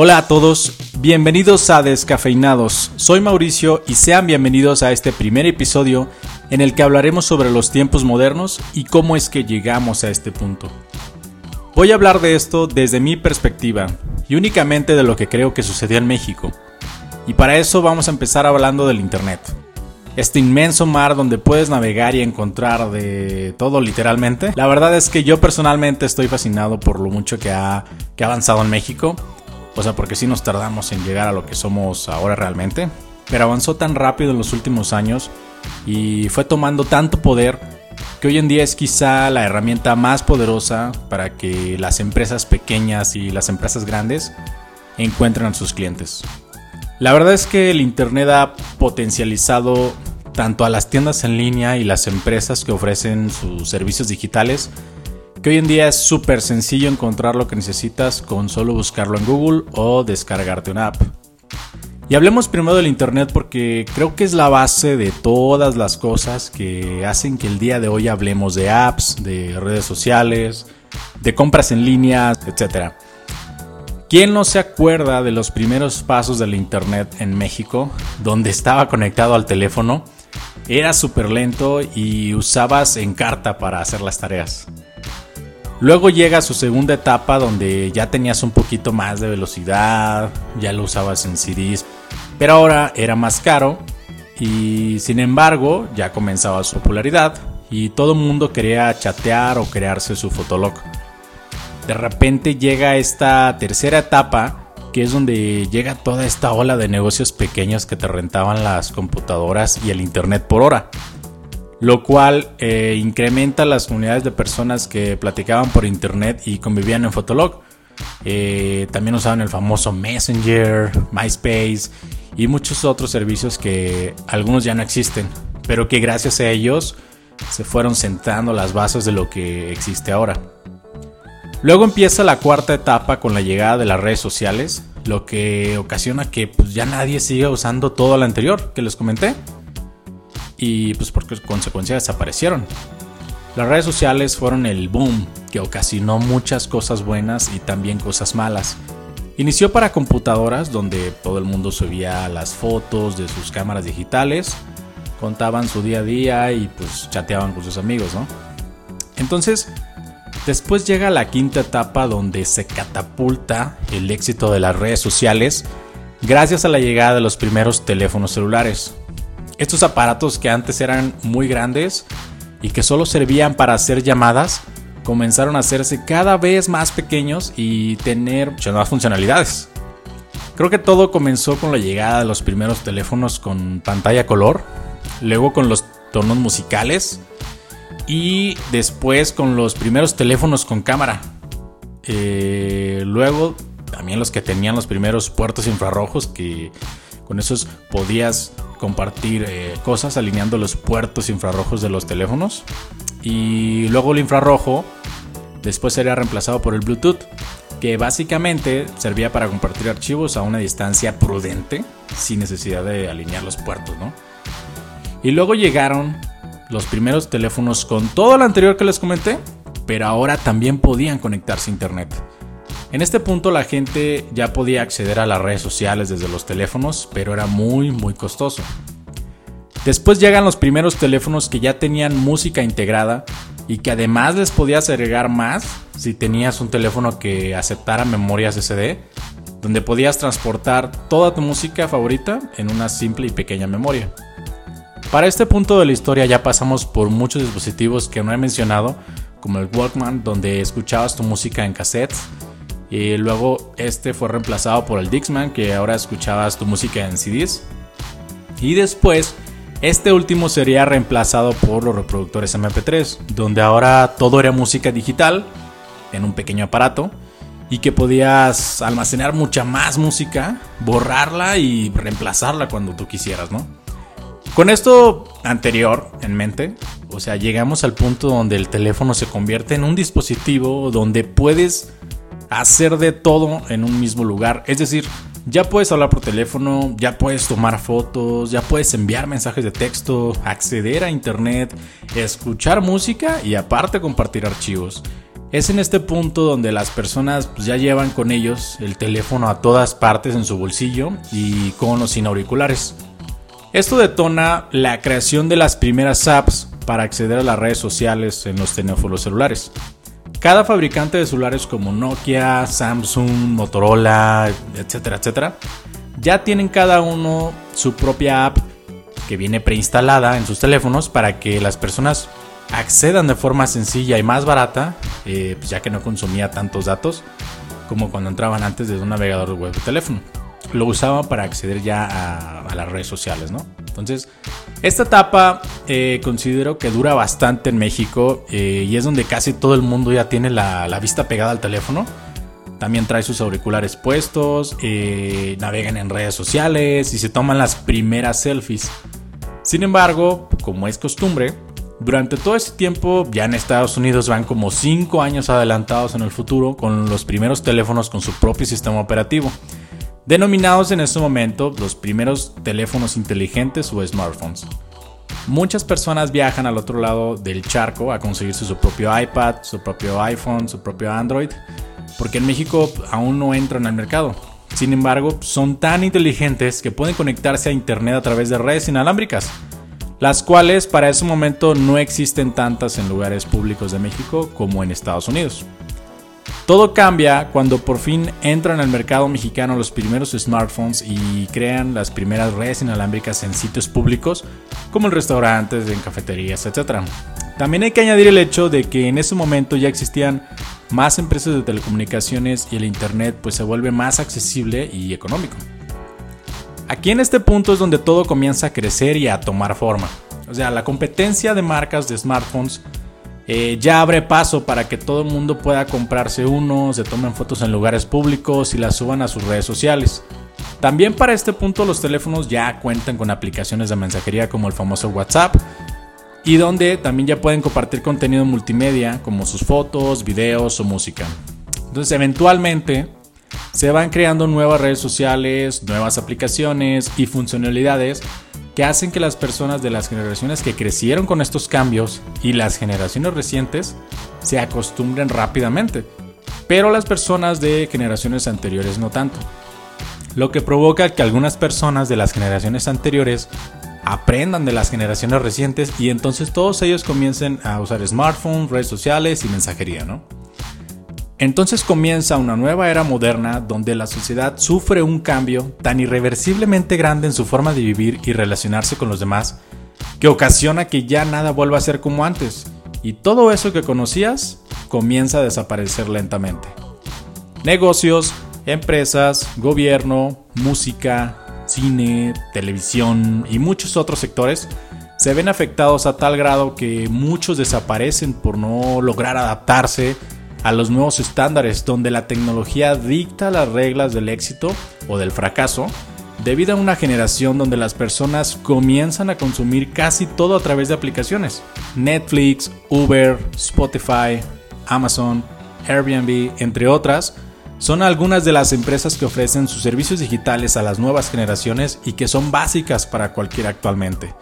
Hola a todos, bienvenidos a Descafeinados. Soy Mauricio y sean bienvenidos a este primer episodio en el que hablaremos sobre los tiempos modernos y cómo es que llegamos a este punto. Voy a hablar de esto desde mi perspectiva y únicamente de lo que creo que sucedió en México. Y para eso vamos a empezar hablando del Internet. Este inmenso mar donde puedes navegar y encontrar de todo literalmente. La verdad es que yo personalmente estoy fascinado por lo mucho que ha, que ha avanzado en México. O sea, porque sí nos tardamos en llegar a lo que somos ahora realmente. Pero avanzó tan rápido en los últimos años y fue tomando tanto poder que hoy en día es quizá la herramienta más poderosa para que las empresas pequeñas y las empresas grandes encuentren a sus clientes. La verdad es que el Internet ha potencializado tanto a las tiendas en línea y las empresas que ofrecen sus servicios digitales, que hoy en día es súper sencillo encontrar lo que necesitas con solo buscarlo en Google o descargarte una app. Y hablemos primero del Internet porque creo que es la base de todas las cosas que hacen que el día de hoy hablemos de apps, de redes sociales, de compras en línea, etc. ¿Quién no se acuerda de los primeros pasos del Internet en México, donde estaba conectado al teléfono? Era súper lento y usabas en carta para hacer las tareas. Luego llega su segunda etapa donde ya tenías un poquito más de velocidad, ya lo usabas en CDs, pero ahora era más caro y sin embargo ya comenzaba su popularidad y todo el mundo quería chatear o crearse su fotolog. De repente llega esta tercera etapa que es donde llega toda esta ola de negocios pequeños que te rentaban las computadoras y el internet por hora lo cual eh, incrementa las unidades de personas que platicaban por internet y convivían en Fotolog. Eh, también usaban el famoso Messenger, MySpace y muchos otros servicios que algunos ya no existen, pero que gracias a ellos se fueron sentando las bases de lo que existe ahora. Luego empieza la cuarta etapa con la llegada de las redes sociales, lo que ocasiona que pues, ya nadie siga usando todo lo anterior que les comenté y pues por consecuencia desaparecieron. Las redes sociales fueron el boom que ocasionó muchas cosas buenas y también cosas malas. Inició para computadoras donde todo el mundo subía las fotos de sus cámaras digitales, contaban su día a día y pues chateaban con sus amigos, ¿no? Entonces, después llega la quinta etapa donde se catapulta el éxito de las redes sociales gracias a la llegada de los primeros teléfonos celulares. Estos aparatos que antes eran muy grandes y que solo servían para hacer llamadas, comenzaron a hacerse cada vez más pequeños y tener muchas nuevas funcionalidades. Creo que todo comenzó con la llegada de los primeros teléfonos con pantalla color, luego con los tonos musicales y después con los primeros teléfonos con cámara. Eh, luego también los que tenían los primeros puertos infrarrojos que con esos podías compartir eh, cosas alineando los puertos infrarrojos de los teléfonos. Y luego el infrarrojo después sería reemplazado por el Bluetooth, que básicamente servía para compartir archivos a una distancia prudente, sin necesidad de alinear los puertos, Y luego llegaron los primeros teléfonos con todo lo anterior que les comenté, pero ahora también podían conectarse a internet. En este punto la gente ya podía acceder a las redes sociales desde los teléfonos, pero era muy muy costoso. Después llegan los primeros teléfonos que ya tenían música integrada y que además les podías agregar más si tenías un teléfono que aceptara memorias SD, donde podías transportar toda tu música favorita en una simple y pequeña memoria. Para este punto de la historia ya pasamos por muchos dispositivos que no he mencionado, como el Walkman, donde escuchabas tu música en cassettes, y luego este fue reemplazado por el Dixman, que ahora escuchabas tu música en CDs. Y después, este último sería reemplazado por los reproductores MP3, donde ahora todo era música digital en un pequeño aparato y que podías almacenar mucha más música, borrarla y reemplazarla cuando tú quisieras, ¿no? Con esto anterior en mente, o sea, llegamos al punto donde el teléfono se convierte en un dispositivo donde puedes hacer de todo en un mismo lugar. Es decir, ya puedes hablar por teléfono, ya puedes tomar fotos, ya puedes enviar mensajes de texto, acceder a internet, escuchar música y aparte compartir archivos. Es en este punto donde las personas pues, ya llevan con ellos el teléfono a todas partes en su bolsillo y con o sin auriculares. Esto detona la creación de las primeras apps para acceder a las redes sociales en los teléfonos celulares. Cada fabricante de celulares como Nokia, Samsung, Motorola, etcétera, etcétera, ya tienen cada uno su propia app que viene preinstalada en sus teléfonos para que las personas accedan de forma sencilla y más barata, eh, pues ya que no consumía tantos datos como cuando entraban antes desde un navegador web de teléfono. Lo usaban para acceder ya a, las redes sociales, ¿no? Entonces, esta etapa eh, considero que dura bastante en México eh, y es donde casi todo el mundo ya tiene la, la vista pegada al teléfono. También trae sus auriculares puestos, navegan en redes sociales y se toman las primeras selfies. Sin embargo, como es costumbre, durante todo ese tiempo, ya en Estados Unidos van como 5 años adelantados en el futuro con los primeros teléfonos con su propio sistema operativo, denominados en este momento los primeros teléfonos inteligentes o smartphones. Muchas personas viajan al otro lado del charco a conseguirse su propio iPad, su propio iPhone, su propio Android, porque en México aún no entran al mercado. Sin embargo, son tan inteligentes que pueden conectarse a Internet a través de redes inalámbricas las cuales para ese momento no existen tantas en lugares públicos de México como en Estados Unidos. Todo cambia cuando por fin entran al mercado mexicano los primeros smartphones y crean las primeras redes inalámbricas en sitios públicos como en restaurantes, en cafeterías, etc. También hay que añadir el hecho de que en ese momento ya existían más empresas de telecomunicaciones y el Internet pues se vuelve más accesible y económico. Aquí en este punto es donde todo comienza a crecer y a tomar forma. O sea, la competencia de marcas de smartphones eh, ya abre paso para que todo el mundo pueda comprarse uno, se tomen fotos en lugares públicos y las suban a sus redes sociales. También para este punto los teléfonos ya cuentan con aplicaciones de mensajería como el famoso WhatsApp y donde también ya pueden compartir contenido multimedia como sus fotos, videos o música. Entonces eventualmente se van creando nuevas redes sociales, nuevas aplicaciones y funcionalidades que hacen que las personas de las generaciones que crecieron con estos cambios y las generaciones recientes se acostumbren rápidamente, pero las personas de generaciones anteriores no tanto. Lo que provoca que algunas personas de las generaciones anteriores aprendan de las generaciones recientes y entonces todos ellos comiencen a usar smartphones, redes sociales y mensajería, ¿no? Entonces comienza una nueva era moderna donde la sociedad sufre un cambio tan irreversiblemente grande en su forma de vivir y relacionarse con los demás que ocasiona que ya nada vuelva a ser como antes y todo eso que conocías comienza a desaparecer lentamente. Negocios, empresas, gobierno, música, cine, televisión y muchos otros sectores se ven afectados a tal grado que muchos desaparecen por no lograr adaptarse a los nuevos estándares donde la tecnología dicta las reglas del éxito o del fracaso, debido a una generación donde las personas comienzan a consumir casi todo a través de aplicaciones. Netflix, Uber, Spotify, Amazon, Airbnb, entre otras, son algunas de las empresas que ofrecen sus servicios digitales a las nuevas generaciones y que son básicas para cualquiera actualmente.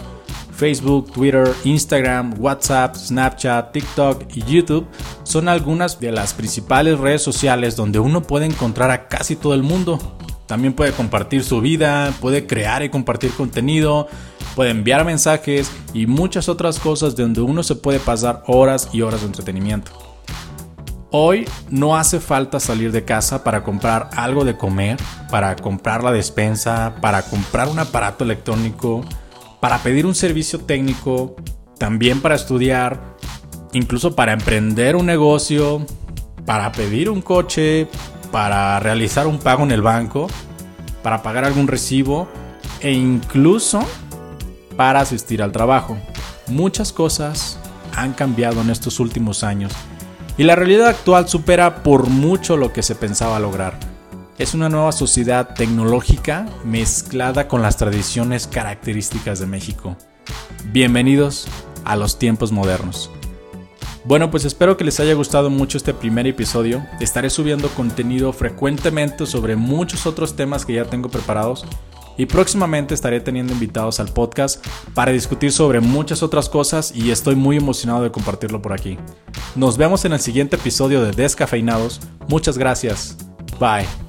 Facebook, Twitter, Instagram, WhatsApp, Snapchat, TikTok y YouTube son algunas de las principales redes sociales donde uno puede encontrar a casi todo el mundo. También puede compartir su vida, puede crear y compartir contenido, puede enviar mensajes y muchas otras cosas donde uno se puede pasar horas y horas de entretenimiento. Hoy no hace falta salir de casa para comprar algo de comer, para comprar la despensa, para comprar un aparato electrónico, para pedir un servicio técnico, también para estudiar, incluso para emprender un negocio, para pedir un coche, para realizar un pago en el banco, para pagar algún recibo e incluso para asistir al trabajo. Muchas cosas han cambiado en estos últimos años y la realidad actual supera por mucho lo que se pensaba lograr. Es una nueva sociedad tecnológica mezclada con las tradiciones características de México. Bienvenidos a los tiempos modernos. Bueno, pues espero que les haya gustado mucho este primer episodio. Estaré subiendo contenido frecuentemente sobre muchos otros temas que ya tengo preparados. y próximamente estaré teniendo invitados al podcast para discutir sobre muchas otras cosas y estoy muy emocionado de compartirlo por aquí. Nos vemos en el siguiente episodio de Descafeinados. Muchas gracias. Bye.